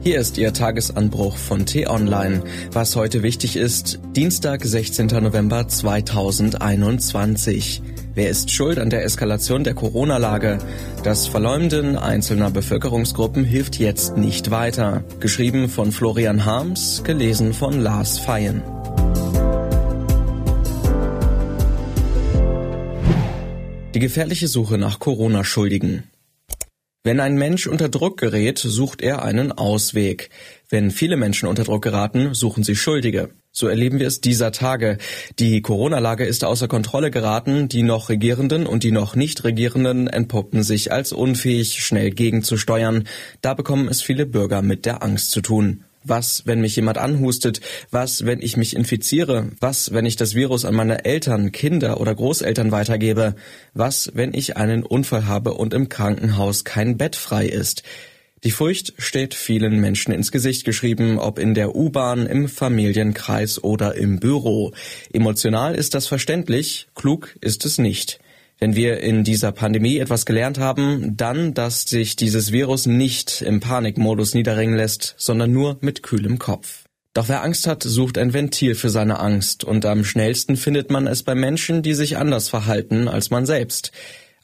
Hier ist Ihr Tagesanbruch von T-Online. Was heute wichtig ist, Dienstag, 16. November 2021. Wer ist schuld an der Eskalation der Corona-Lage? Das Verleumden einzelner Bevölkerungsgruppen hilft jetzt nicht weiter. Geschrieben von Florian Harms, gelesen von Lars Feyen. Die gefährliche Suche nach Corona-Schuldigen. Wenn ein Mensch unter Druck gerät, sucht er einen Ausweg. Wenn viele Menschen unter Druck geraten, suchen sie Schuldige. So erleben wir es dieser Tage. Die Corona-Lage ist außer Kontrolle geraten. Die noch Regierenden und die noch nicht Regierenden entpuppen sich als unfähig, schnell gegenzusteuern. Da bekommen es viele Bürger mit der Angst zu tun. Was, wenn mich jemand anhustet? Was, wenn ich mich infiziere? Was, wenn ich das Virus an meine Eltern, Kinder oder Großeltern weitergebe? Was, wenn ich einen Unfall habe und im Krankenhaus kein Bett frei ist? Die Furcht steht vielen Menschen ins Gesicht geschrieben, ob in der U-Bahn, im Familienkreis oder im Büro. Emotional ist das verständlich, klug ist es nicht. Wenn wir in dieser Pandemie etwas gelernt haben, dann, dass sich dieses Virus nicht im Panikmodus niederringen lässt, sondern nur mit kühlem Kopf. Doch wer Angst hat, sucht ein Ventil für seine Angst, und am schnellsten findet man es bei Menschen, die sich anders verhalten als man selbst.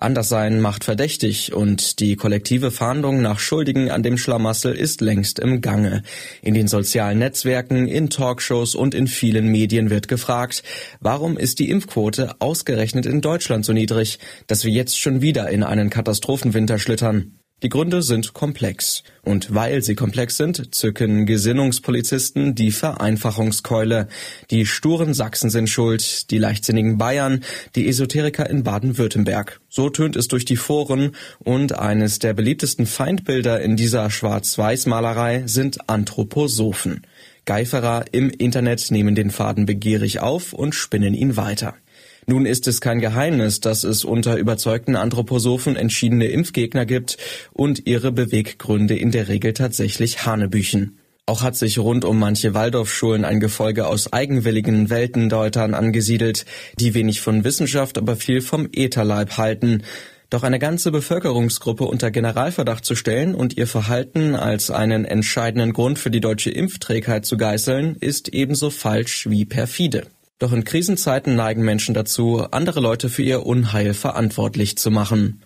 Anderssein macht verdächtig und die kollektive Fahndung nach Schuldigen an dem Schlamassel ist längst im Gange. In den sozialen Netzwerken, in Talkshows und in vielen Medien wird gefragt, warum ist die Impfquote ausgerechnet in Deutschland so niedrig, dass wir jetzt schon wieder in einen Katastrophenwinter schlittern? Die Gründe sind komplex. Und weil sie komplex sind, zücken Gesinnungspolizisten die Vereinfachungskeule. Die sturen Sachsen sind schuld, die leichtsinnigen Bayern, die Esoteriker in Baden-Württemberg. So tönt es durch die Foren und eines der beliebtesten Feindbilder in dieser Schwarz-Weiß-Malerei sind Anthroposophen. Geiferer im Internet nehmen den Faden begierig auf und spinnen ihn weiter. Nun ist es kein Geheimnis, dass es unter überzeugten Anthroposophen entschiedene Impfgegner gibt und ihre Beweggründe in der Regel tatsächlich Hanebüchen. Auch hat sich rund um manche Waldorfschulen ein Gefolge aus eigenwilligen Weltendeutern angesiedelt, die wenig von Wissenschaft, aber viel vom Ätherleib halten. Doch eine ganze Bevölkerungsgruppe unter Generalverdacht zu stellen und ihr Verhalten als einen entscheidenden Grund für die deutsche Impfträgheit zu geißeln, ist ebenso falsch wie perfide. Doch in Krisenzeiten neigen Menschen dazu, andere Leute für ihr Unheil verantwortlich zu machen.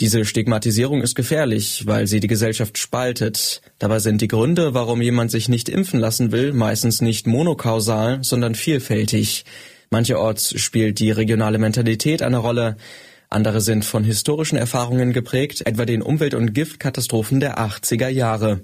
Diese Stigmatisierung ist gefährlich, weil sie die Gesellschaft spaltet. Dabei sind die Gründe, warum jemand sich nicht impfen lassen will, meistens nicht monokausal, sondern vielfältig. Mancherorts spielt die regionale Mentalität eine Rolle, andere sind von historischen Erfahrungen geprägt, etwa den Umwelt- und Giftkatastrophen der 80er Jahre.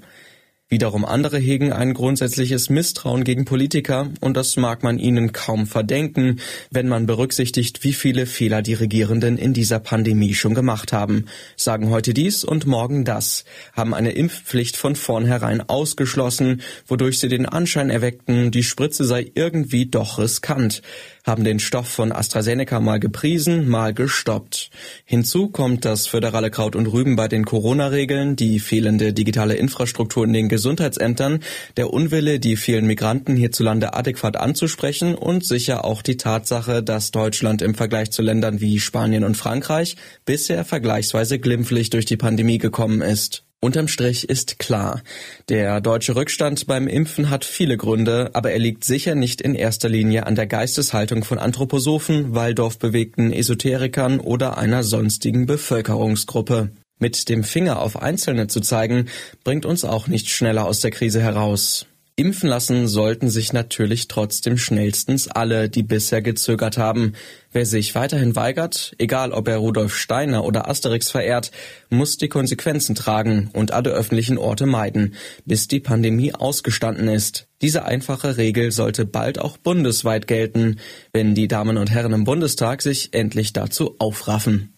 Wiederum andere hegen ein grundsätzliches Misstrauen gegen Politiker, und das mag man ihnen kaum verdenken, wenn man berücksichtigt, wie viele Fehler die Regierenden in dieser Pandemie schon gemacht haben, sagen heute dies und morgen das, haben eine Impfpflicht von vornherein ausgeschlossen, wodurch sie den Anschein erweckten, die Spritze sei irgendwie doch riskant, haben den Stoff von AstraZeneca mal gepriesen, mal gestoppt. Hinzu kommt das föderale Kraut und Rüben bei den Corona-Regeln, die fehlende digitale Infrastruktur in den Gesundheitsämtern, der Unwille, die vielen Migranten hierzulande adäquat anzusprechen und sicher auch die Tatsache, dass Deutschland im Vergleich zu Ländern wie Spanien und Frankreich bisher vergleichsweise glimpflich durch die Pandemie gekommen ist. Unterm Strich ist klar, der deutsche Rückstand beim Impfen hat viele Gründe, aber er liegt sicher nicht in erster Linie an der Geisteshaltung von Anthroposophen, Waldorfbewegten Esoterikern oder einer sonstigen Bevölkerungsgruppe. Mit dem Finger auf Einzelne zu zeigen, bringt uns auch nicht schneller aus der Krise heraus. Impfen lassen sollten sich natürlich trotzdem schnellstens alle, die bisher gezögert haben. Wer sich weiterhin weigert, egal ob er Rudolf Steiner oder Asterix verehrt, muss die Konsequenzen tragen und alle öffentlichen Orte meiden, bis die Pandemie ausgestanden ist. Diese einfache Regel sollte bald auch bundesweit gelten, wenn die Damen und Herren im Bundestag sich endlich dazu aufraffen.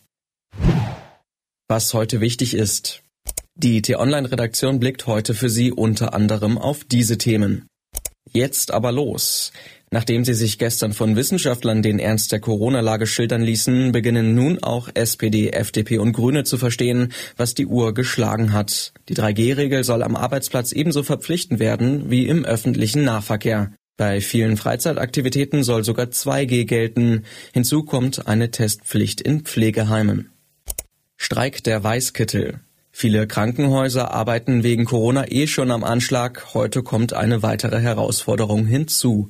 Was heute wichtig ist. Die T-Online-Redaktion blickt heute für Sie unter anderem auf diese Themen. Jetzt aber los. Nachdem sie sich gestern von Wissenschaftlern den Ernst der Corona-Lage schildern ließen, beginnen nun auch SPD, FDP und Grüne zu verstehen, was die Uhr geschlagen hat. Die 3G-Regel soll am Arbeitsplatz ebenso verpflichtend werden wie im öffentlichen Nahverkehr. Bei vielen Freizeitaktivitäten soll sogar 2G gelten. Hinzu kommt eine Testpflicht in Pflegeheimen. Streik der Weißkittel. Viele Krankenhäuser arbeiten wegen Corona eh schon am Anschlag. Heute kommt eine weitere Herausforderung hinzu.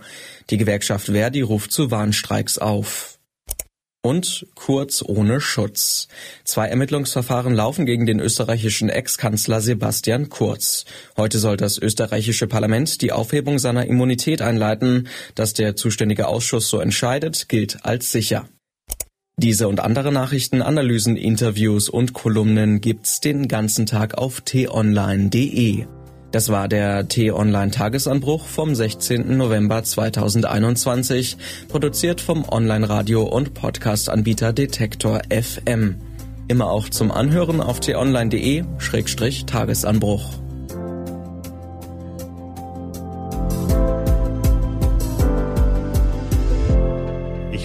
Die Gewerkschaft Verdi ruft zu Warnstreiks auf. Und Kurz ohne Schutz. Zwei Ermittlungsverfahren laufen gegen den österreichischen Ex-Kanzler Sebastian Kurz. Heute soll das österreichische Parlament die Aufhebung seiner Immunität einleiten. Dass der zuständige Ausschuss so entscheidet, gilt als sicher. Diese und andere Nachrichten, Analysen, Interviews und Kolumnen gibt's den ganzen Tag auf t-online.de. Das war der T-Online Tagesanbruch vom 16. November 2021, produziert vom Online-Radio- und Podcast-Anbieter Detektor FM. Immer auch zum Anhören auf t-online.de-tagesanbruch.